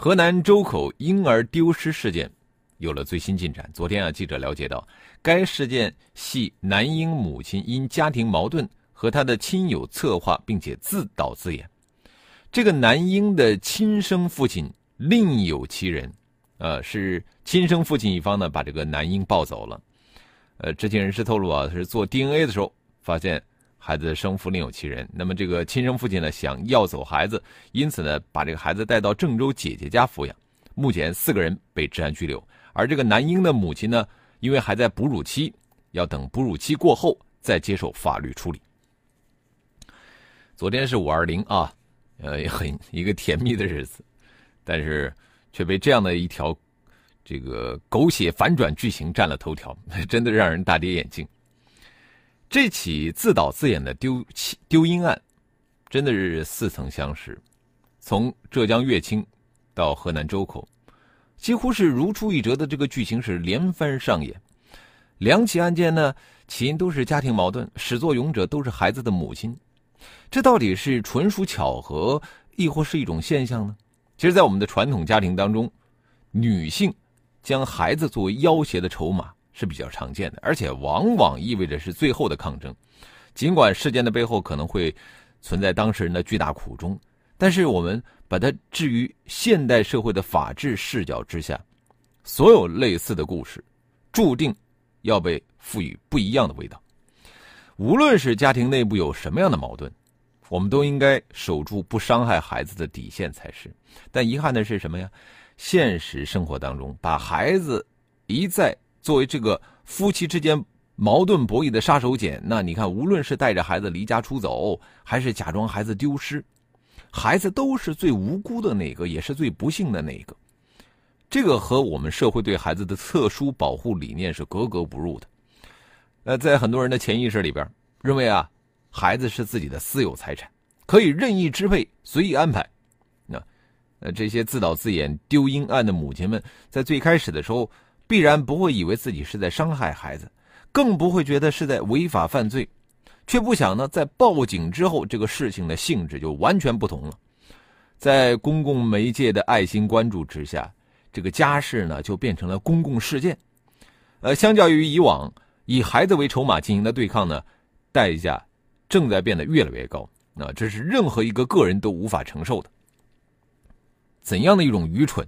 河南周口婴儿丢失事件有了最新进展。昨天啊，记者了解到，该事件系男婴母亲因家庭矛盾和他的亲友策划，并且自导自演。这个男婴的亲生父亲另有其人，呃，是亲生父亲一方呢把这个男婴抱走了。呃，知情人士透露啊，是做 DNA 的时候发现。孩子的生父另有其人，那么这个亲生父亲呢想要走孩子，因此呢把这个孩子带到郑州姐姐家抚养。目前四个人被治安拘留，而这个男婴的母亲呢，因为还在哺乳期，要等哺乳期过后再接受法律处理。昨天是五二零啊，呃，很一个甜蜜的日子，但是却被这样的一条这个狗血反转剧情占了头条，真的让人大跌眼镜。这起自导自演的丢丢婴案，真的是似曾相识。从浙江乐清到河南周口，几乎是如出一辙的这个剧情是连番上演。两起案件呢，起因都是家庭矛盾，始作俑者都是孩子的母亲。这到底是纯属巧合，亦或是一种现象呢？其实，在我们的传统家庭当中，女性将孩子作为要挟的筹码。是比较常见的，而且往往意味着是最后的抗争。尽管事件的背后可能会存在当事人的巨大苦衷，但是我们把它置于现代社会的法治视角之下，所有类似的故事，注定要被赋予不一样的味道。无论是家庭内部有什么样的矛盾，我们都应该守住不伤害孩子的底线才是。但遗憾的是什么呀？现实生活当中，把孩子一再。作为这个夫妻之间矛盾博弈的杀手锏，那你看，无论是带着孩子离家出走，还是假装孩子丢失，孩子都是最无辜的那个，也是最不幸的那个。这个和我们社会对孩子的特殊保护理念是格格不入的。呃，在很多人的潜意识里边，认为啊，孩子是自己的私有财产，可以任意支配、随意安排。那，呃，这些自导自演丢婴案的母亲们，在最开始的时候。必然不会以为自己是在伤害孩子，更不会觉得是在违法犯罪，却不想呢，在报警之后，这个事情的性质就完全不同了。在公共媒介的爱心关注之下，这个家事呢就变成了公共事件。呃，相较于以往以孩子为筹码进行的对抗呢，代价正在变得越来越高。那这是任何一个个人都无法承受的。怎样的一种愚蠢，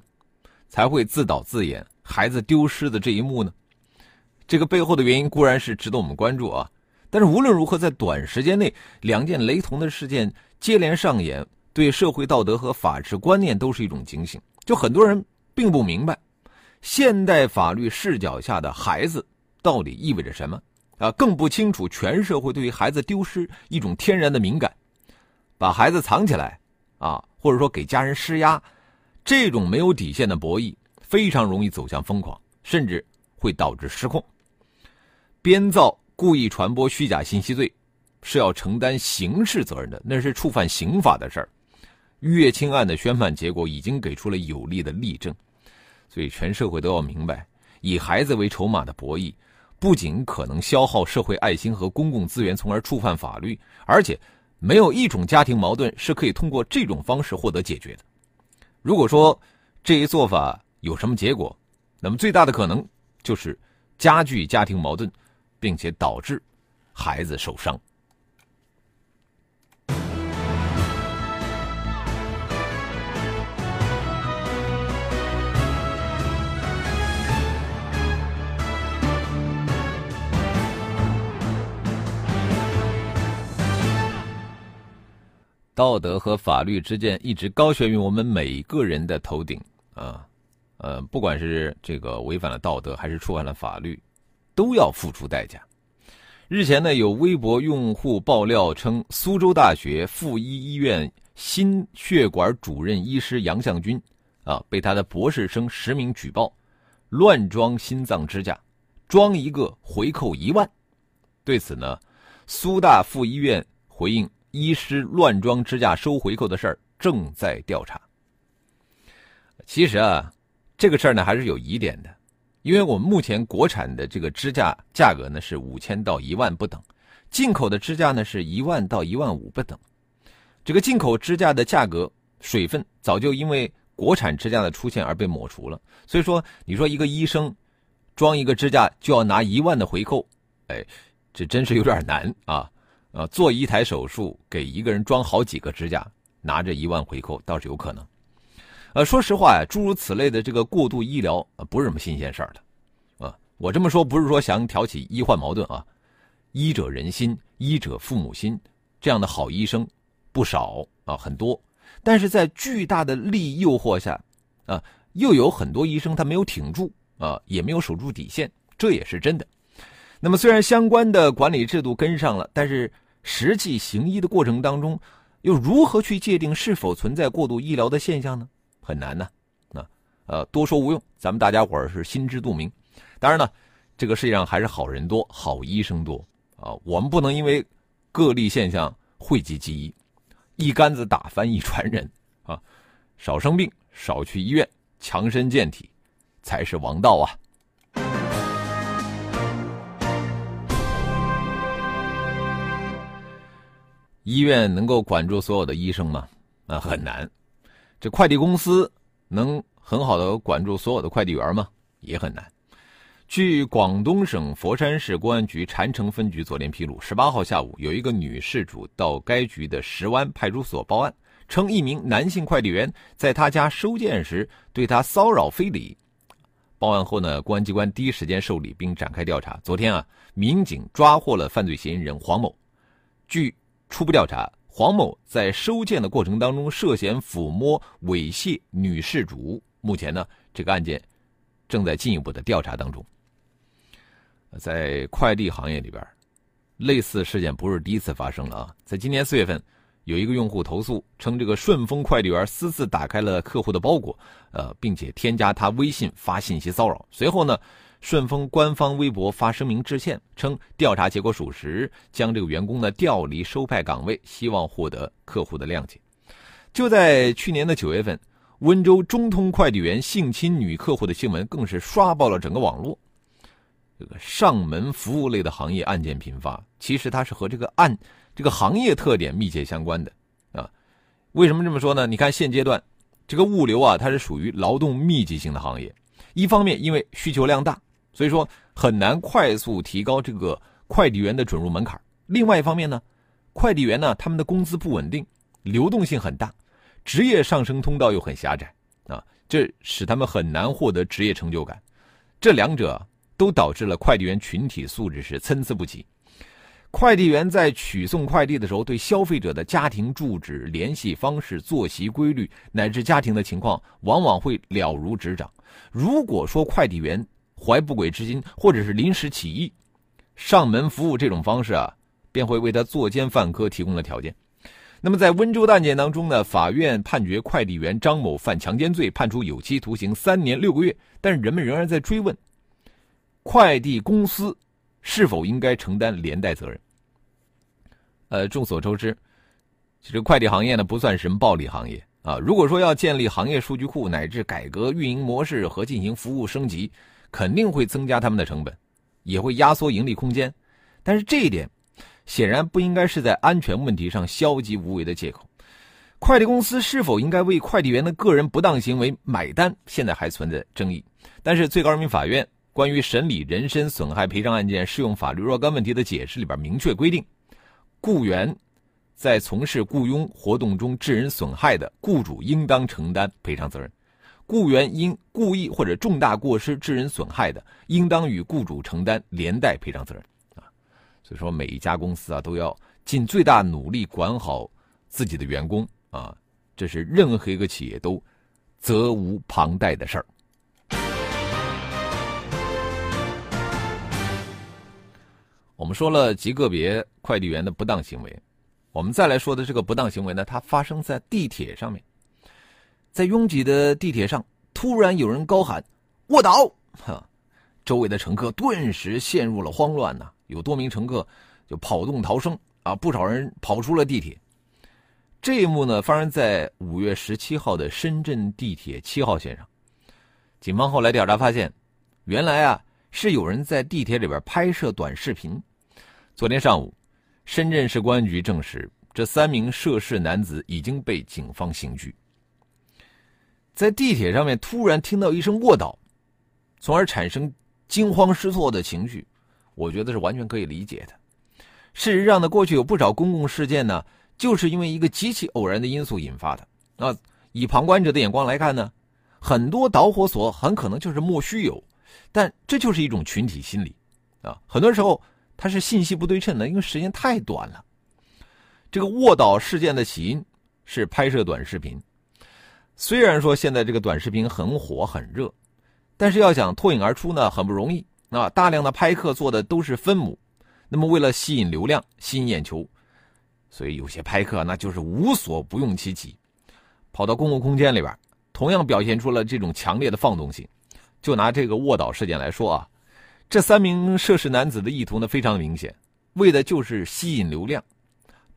才会自导自演？孩子丢失的这一幕呢，这个背后的原因固然是值得我们关注啊。但是无论如何，在短时间内，两件雷同的事件接连上演，对社会道德和法治观念都是一种警醒。就很多人并不明白，现代法律视角下的孩子到底意味着什么啊？更不清楚全社会对于孩子丢失一种天然的敏感，把孩子藏起来啊，或者说给家人施压，这种没有底线的博弈。非常容易走向疯狂，甚至会导致失控。编造、故意传播虚假信息罪是要承担刑事责任的，那是触犯刑法的事儿。乐清案的宣判结果已经给出了有力的例证，所以全社会都要明白，以孩子为筹码的博弈，不仅可能消耗社会爱心和公共资源，从而触犯法律，而且没有一种家庭矛盾是可以通过这种方式获得解决的。如果说这一做法，有什么结果？那么最大的可能就是加剧家庭矛盾，并且导致孩子受伤。道德和法律之间一直高悬于我们每个人的头顶啊！呃，不管是这个违反了道德，还是触犯了法律，都要付出代价。日前呢，有微博用户爆料称，苏州大学附一医院心血管主任医师杨向军啊，被他的博士生实名举报乱装心脏支架，装一个回扣一万。对此呢，苏大附医院回应：医师乱装支架收回扣的事儿正在调查。其实啊，这个事儿呢还是有疑点的，因为我们目前国产的这个支架价格呢是五千到一万不等，进口的支架呢是一万到一万五不等。这个进口支架的价格水分早就因为国产支架的出现而被抹除了，所以说你说一个医生装一个支架就要拿一万的回扣，哎，这真是有点难啊！啊，做一台手术给一个人装好几个支架，拿着一万回扣倒是有可能。呃，说实话呀，诸如此类的这个过度医疗呃，不是什么新鲜事儿的，啊，我这么说不是说想挑起医患矛盾啊，医者仁心，医者父母心，这样的好医生不少啊，很多，但是在巨大的利益诱惑下，啊，又有很多医生他没有挺住啊，也没有守住底线，这也是真的。那么虽然相关的管理制度跟上了，但是实际行医的过程当中，又如何去界定是否存在过度医疗的现象呢？很难呢，啊，呃，多说无用，咱们大家伙儿是心知肚明。当然呢，这个世界上还是好人多，好医生多啊。我们不能因为个例现象讳疾忌医，一竿子打翻一船人啊。少生病，少去医院，强身健体，才是王道啊。医院能够管住所有的医生吗？啊，很难。这快递公司能很好的管住所有的快递员吗？也很难。据广东省佛山市公安局禅城分局昨天披露，十八号下午，有一个女事主到该局的石湾派出所报案，称一名男性快递员在她家收件时对她骚扰非礼。报案后呢，公安机关第一时间受理并展开调查。昨天啊，民警抓获了犯罪嫌疑人黄某。据初步调查。黄某在收件的过程当中涉嫌抚摸猥亵女事主，目前呢，这个案件正在进一步的调查当中。在快递行业里边，类似事件不是第一次发生了啊！在今年四月份，有一个用户投诉称，这个顺丰快递员私自打开了客户的包裹，呃，并且添加他微信发信息骚扰。随后呢？顺丰官方微博发声明致歉，称调查结果属实，将这个员工呢调离收派岗位，希望获得客户的谅解。就在去年的九月份，温州中通快递员性侵女客户的新闻更是刷爆了整个网络。这个上门服务类的行业案件频发，其实它是和这个案这个行业特点密切相关的啊。为什么这么说呢？你看现阶段这个物流啊，它是属于劳动密集型的行业，一方面因为需求量大。所以说很难快速提高这个快递员的准入门槛。另外一方面呢，快递员呢他们的工资不稳定，流动性很大，职业上升通道又很狭窄啊，这使他们很难获得职业成就感。这两者都导致了快递员群体素质是参差不齐。快递员在取送快递的时候，对消费者的家庭住址、联系方式、作息规律乃至家庭的情况，往往会了如指掌。如果说快递员，怀不轨之心，或者是临时起意，上门服务这种方式啊，便会为他作奸犯科提供了条件。那么在温州的案件当中呢，法院判决快递员张某犯强奸罪，判处有期徒刑三年六个月。但是人们仍然在追问，快递公司是否应该承担连带责任？呃，众所周知，其实快递行业呢不算什么暴利行业啊。如果说要建立行业数据库，乃至改革运营模式和进行服务升级，肯定会增加他们的成本，也会压缩盈利空间，但是这一点显然不应该是在安全问题上消极无为的借口。快递公司是否应该为快递员的个人不当行为买单，现在还存在争议。但是最高人民法院关于审理人身损害赔偿案件适用法律若干问题的解释里边明确规定，雇员在从事雇佣活动中致人损害的，雇主应当承担赔偿责任。雇员因故意或者重大过失致人损害的，应当与雇主承担连带赔偿责任。啊，所以说每一家公司啊都要尽最大努力管好自己的员工啊，这是任何一个企业都责无旁贷的事儿。我们说了极个别快递员的不当行为，我们再来说的这个不当行为呢，它发生在地铁上面。在拥挤的地铁上，突然有人高喊“卧倒”，哈，周围的乘客顿时陷入了慌乱呐。有多名乘客就跑动逃生啊，不少人跑出了地铁。这一幕呢，发生在五月十七号的深圳地铁七号线上。警方后来调查发现，原来啊是有人在地铁里边拍摄短视频。昨天上午，深圳市公安局证实，这三名涉事男子已经被警方刑拘。在地铁上面突然听到一声卧倒，从而产生惊慌失措的情绪，我觉得是完全可以理解的。事实上呢，过去有不少公共事件呢。就是因为一个极其偶然的因素引发的。那以旁观者的眼光来看呢，很多导火索很可能就是莫须有，但这就是一种群体心理啊。很多时候它是信息不对称的，因为时间太短了。这个卧倒事件的起因是拍摄短视频，虽然说现在这个短视频很火很热，但是要想脱颖而出呢，很不容易啊。大量的拍客做的都是分母，那么为了吸引流量、吸引眼球。所以有些拍客那就是无所不用其极，跑到公共空间里边，同样表现出了这种强烈的放纵性。就拿这个卧倒事件来说啊，这三名涉事男子的意图呢非常明显，为的就是吸引流量。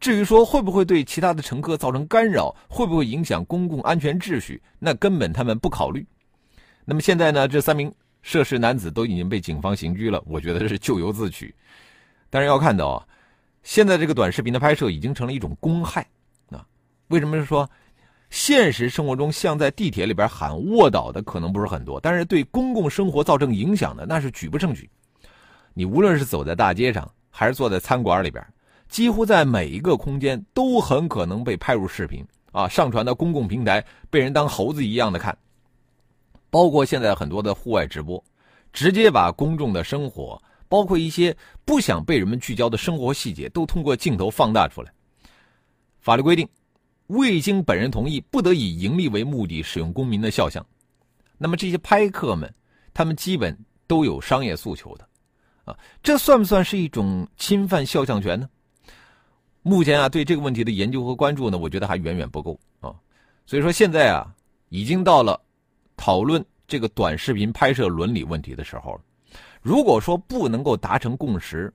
至于说会不会对其他的乘客造成干扰，会不会影响公共安全秩序，那根本他们不考虑。那么现在呢，这三名涉事男子都已经被警方刑拘了，我觉得是咎由自取。但是要看到啊。现在这个短视频的拍摄已经成了一种公害，啊，为什么是说，现实生活中像在地铁里边喊卧倒的可能不是很多，但是对公共生活造成影响的那是举不胜举。你无论是走在大街上，还是坐在餐馆里边，几乎在每一个空间都很可能被拍入视频啊，上传到公共平台，被人当猴子一样的看。包括现在很多的户外直播，直接把公众的生活。包括一些不想被人们聚焦的生活细节，都通过镜头放大出来。法律规定，未经本人同意，不得以盈利为目的使用公民的肖像。那么这些拍客们，他们基本都有商业诉求的，啊，这算不算是一种侵犯肖像权呢？目前啊，对这个问题的研究和关注呢，我觉得还远远不够啊。所以说现在啊，已经到了讨论这个短视频拍摄伦理问题的时候了。如果说不能够达成共识，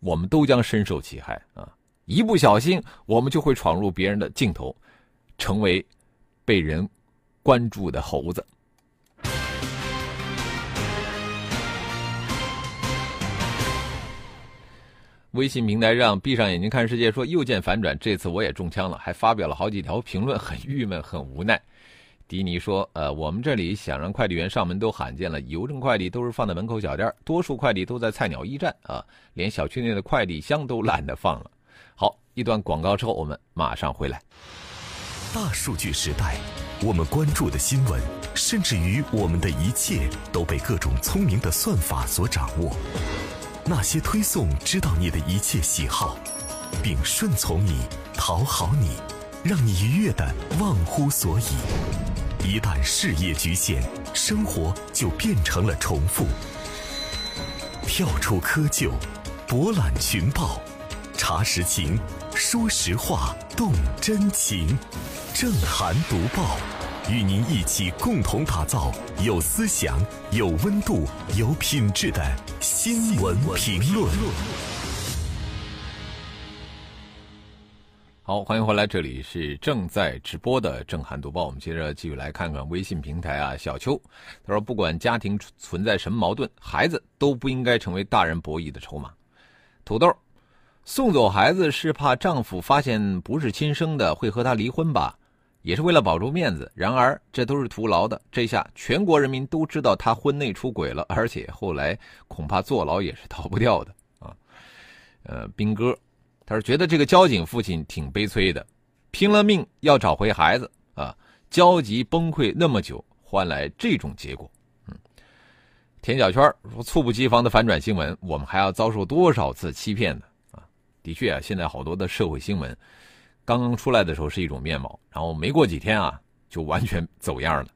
我们都将深受其害啊！一不小心，我们就会闯入别人的镜头，成为被人关注的猴子。微信平台上闭上眼睛看世界说又见反转，这次我也中枪了，还发表了好几条评论，很郁闷，很无奈。迪尼说：“呃，我们这里想让快递员上门都罕见了，邮政快递都是放在门口小店，多数快递都在菜鸟驿站啊，连小区内的快递箱都懒得放了。”好，一段广告之后，我们马上回来。大数据时代，我们关注的新闻，甚至于我们的一切，都被各种聪明的算法所掌握。那些推送知道你的一切喜好，并顺从你、讨好你，让你愉悦的忘乎所以。一旦事业局限，生活就变成了重复。跳出窠臼，博览群报，查实情，说实话，动真情。正涵读报，与您一起共同打造有思想、有温度、有品质的新闻评论。好，欢迎回来，这里是正在直播的正涵读报。我们接着继续来看看微信平台啊，小邱他说：“不管家庭存在什么矛盾，孩子都不应该成为大人博弈的筹码。”土豆送走孩子是怕丈夫发现不是亲生的会和他离婚吧？也是为了保住面子。然而这都是徒劳的。这下全国人民都知道他婚内出轨了，而且后来恐怕坐牢也是逃不掉的 啊。呃，兵哥。他说：“觉得这个交警父亲挺悲催的，拼了命要找回孩子啊，焦急崩溃那么久，换来这种结果。”嗯，田小圈说：“猝不及防的反转新闻，我们还要遭受多少次欺骗呢？”啊，的确啊，现在好多的社会新闻，刚刚出来的时候是一种面貌，然后没过几天啊，就完全走样了。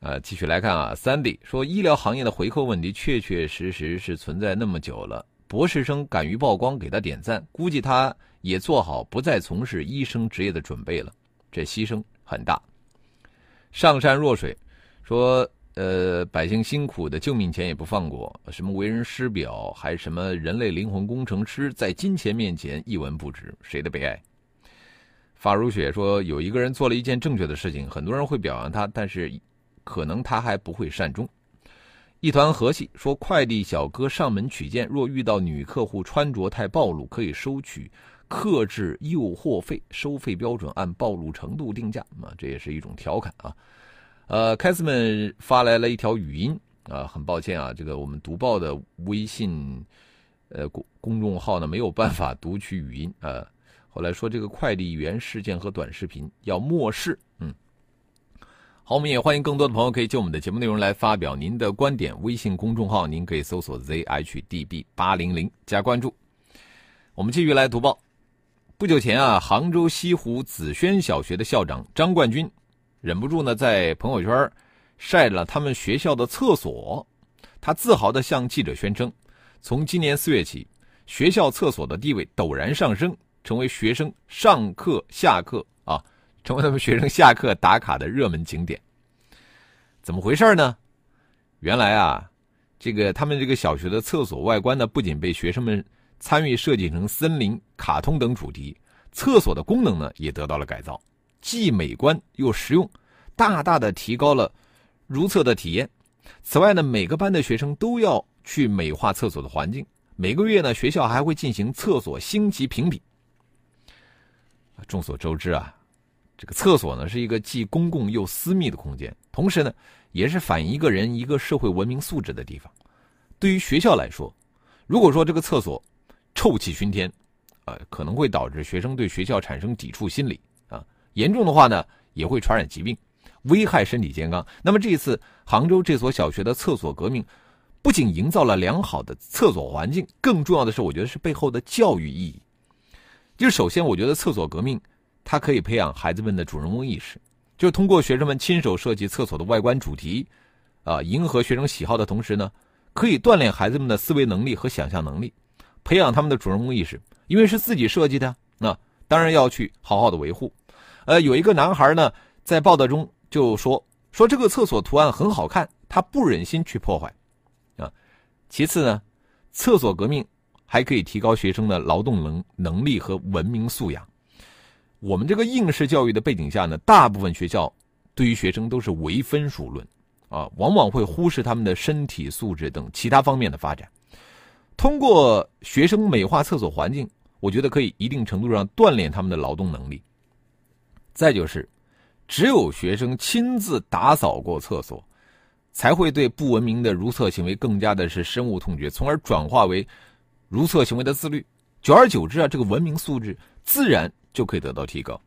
呃，继续来看啊，Sandy 说：“医疗行业的回扣问题确确实实是存在那么久了。”博士生敢于曝光，给他点赞，估计他也做好不再从事医生职业的准备了。这牺牲很大。上善若水说。呃，百姓辛苦的救命钱也不放过，什么为人师表，还什么人类灵魂工程师，在金钱面前一文不值，谁的悲哀？法如雪说，有一个人做了一件正确的事情，很多人会表扬他，但是可能他还不会善终。一团和气说，快递小哥上门取件，若遇到女客户穿着太暴露，可以收取克制诱惑费，收费标准按暴露程度定价。啊，这也是一种调侃啊。呃，凯斯们发来了一条语音啊，很抱歉啊，这个我们读报的微信呃公公众号呢没有办法读取语音啊。后来说这个快递员事件和短视频要漠视，嗯。好，我们也欢迎更多的朋友可以就我们的节目内容来发表您的观点。微信公众号您可以搜索 zhdb 八零零加关注。我们继续来读报。不久前啊，杭州西湖紫轩小学的校长张冠军。忍不住呢，在朋友圈晒了他们学校的厕所。他自豪地向记者宣称，从今年四月起，学校厕所的地位陡然上升，成为学生上课下课啊，成为他们学生下课打卡的热门景点。怎么回事呢？原来啊，这个他们这个小学的厕所外观呢，不仅被学生们参与设计成森林、卡通等主题，厕所的功能呢，也得到了改造。既美观又实用，大大的提高了如厕的体验。此外呢，每个班的学生都要去美化厕所的环境。每个月呢，学校还会进行厕所星级评比。众所周知啊，这个厕所呢是一个既公共又私密的空间，同时呢，也是反映一个人一个社会文明素质的地方。对于学校来说，如果说这个厕所臭气熏天，呃，可能会导致学生对学校产生抵触心理啊。严重的话呢，也会传染疾病，危害身体健康。那么这一次杭州这所小学的厕所革命，不仅营造了良好的厕所环境，更重要的是，我觉得是背后的教育意义。就首先，我觉得厕所革命它可以培养孩子们的主人翁意识，就通过学生们亲手设计厕所的外观主题，啊，迎合学生喜好的同时呢，可以锻炼孩子们的思维能力和想象能力，培养他们的主人翁意识。因为是自己设计的，那当然要去好好的维护。呃，有一个男孩呢，在报道中就说说这个厕所图案很好看，他不忍心去破坏，啊。其次呢，厕所革命还可以提高学生的劳动能能力和文明素养。我们这个应试教育的背景下呢，大部分学校对于学生都是唯分数论，啊，往往会忽视他们的身体素质等其他方面的发展。通过学生美化厕所环境，我觉得可以一定程度上锻炼他们的劳动能力。再就是，只有学生亲自打扫过厕所，才会对不文明的如厕行为更加的是深恶痛绝，从而转化为如厕行为的自律。久而久之啊，这个文明素质自然就可以得到提高。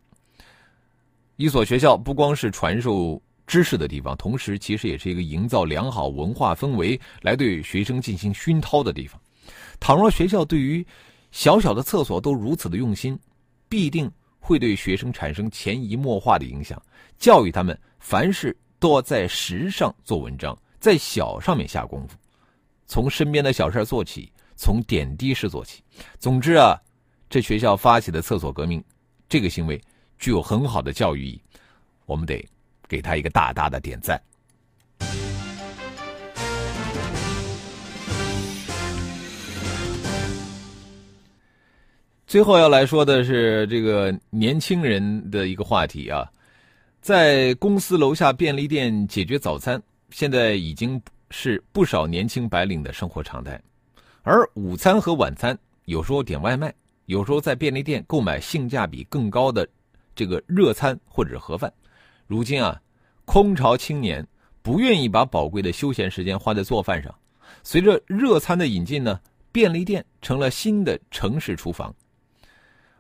一所学校不光是传授知识的地方，同时其实也是一个营造良好文化氛围来对学生进行熏陶的地方。倘若学校对于小小的厕所都如此的用心，必定。会对学生产生潜移默化的影响，教育他们凡事都要在实上做文章，在小上面下功夫，从身边的小事做起，从点滴事做起。总之啊，这学校发起的厕所革命，这个行为具有很好的教育意义，我们得给他一个大大的点赞。最后要来说的是这个年轻人的一个话题啊，在公司楼下便利店解决早餐，现在已经是不少年轻白领的生活常态。而午餐和晚餐有时候点外卖，有时候在便利店购买性价比更高的这个热餐或者盒饭。如今啊，空巢青年不愿意把宝贵的休闲时间花在做饭上。随着热餐的引进呢，便利店成了新的城市厨房。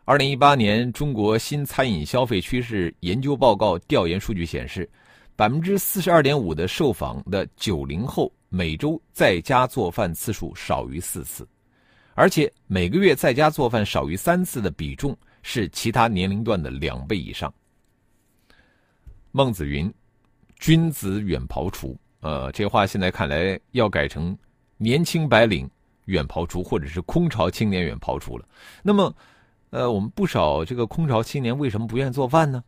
二零一八年中国新餐饮消费趋势研究报告调研数据显示，百分之四十二点五的受访的九零后每周在家做饭次数少于四次，而且每个月在家做饭少于三次的比重是其他年龄段的两倍以上。孟子云：“君子远庖厨。”呃，这话现在看来要改成“年轻白领远庖厨”或者是“空巢青年远庖厨”了。那么。呃，我们不少这个空巢青年为什么不愿意做饭呢？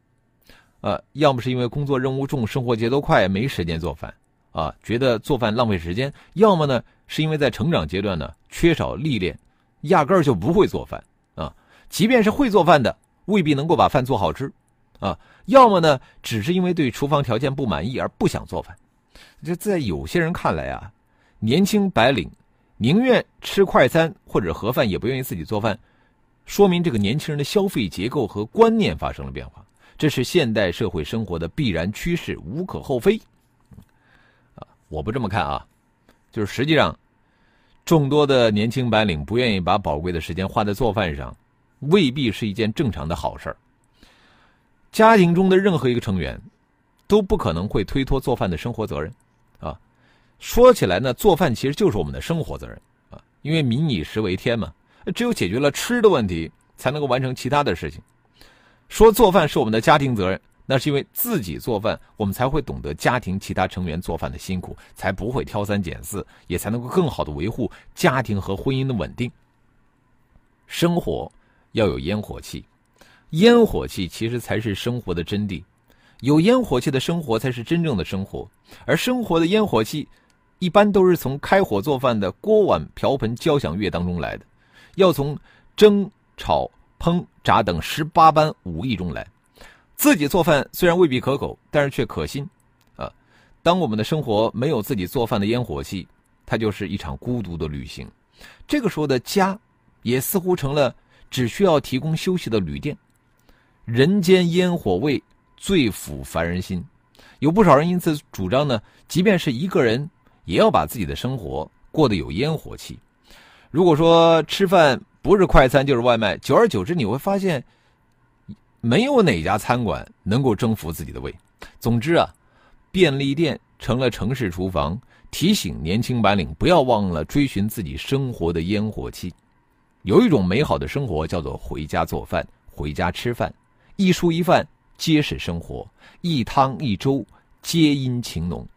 呃，要么是因为工作任务重、生活节奏快，没时间做饭，啊，觉得做饭浪费时间；要么呢，是因为在成长阶段呢缺少历练，压根儿就不会做饭啊。即便是会做饭的，未必能够把饭做好吃，啊。要么呢，只是因为对厨房条件不满意而不想做饭。这在有些人看来啊，年轻白领宁愿吃快餐或者盒饭，也不愿意自己做饭，说明这个年轻人的消费结构和观念发生了变化。这是现代社会生活的必然趋势，无可厚非。啊，我不这么看啊，就是实际上，众多的年轻白领不愿意把宝贵的时间花在做饭上，未必是一件正常的好事儿。家庭中的任何一个成员，都不可能会推脱做饭的生活责任，啊，说起来呢，做饭其实就是我们的生活责任啊，因为民以食为天嘛，只有解决了吃的问题，才能够完成其他的事情。说做饭是我们的家庭责任，那是因为自己做饭，我们才会懂得家庭其他成员做饭的辛苦，才不会挑三拣四，也才能够更好的维护家庭和婚姻的稳定。生活要有烟火气，烟火气其实才是生活的真谛，有烟火气的生活才是真正的生活，而生活的烟火气，一般都是从开火做饭的锅碗瓢盆交响乐当中来的，要从蒸炒。烹炸等十八般武艺中来，自己做饭虽然未必可口，但是却可心，啊！当我们的生活没有自己做饭的烟火气，它就是一场孤独的旅行。这个时候的家，也似乎成了只需要提供休息的旅店。人间烟火味，最抚凡人心。有不少人因此主张呢，即便是一个人，也要把自己的生活过得有烟火气。如果说吃饭，不是快餐就是外卖，久而久之你会发现，没有哪家餐馆能够征服自己的胃。总之啊，便利店成了城市厨房，提醒年轻白领不要忘了追寻自己生活的烟火气。有一种美好的生活叫做回家做饭，回家吃饭，一蔬一饭皆是生活，一汤一粥皆因情浓。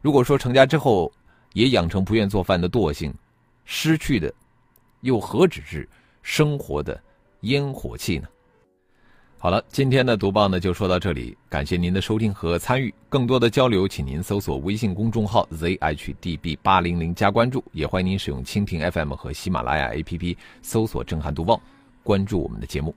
如果说成家之后也养成不愿做饭的惰性，失去的。又何止是生活的烟火气呢？好了，今天的读报呢就说到这里，感谢您的收听和参与。更多的交流，请您搜索微信公众号 zhdb 八零零加关注，也欢迎您使用蜻蜓 FM 和喜马拉雅 APP 搜索“震撼读报”，关注我们的节目。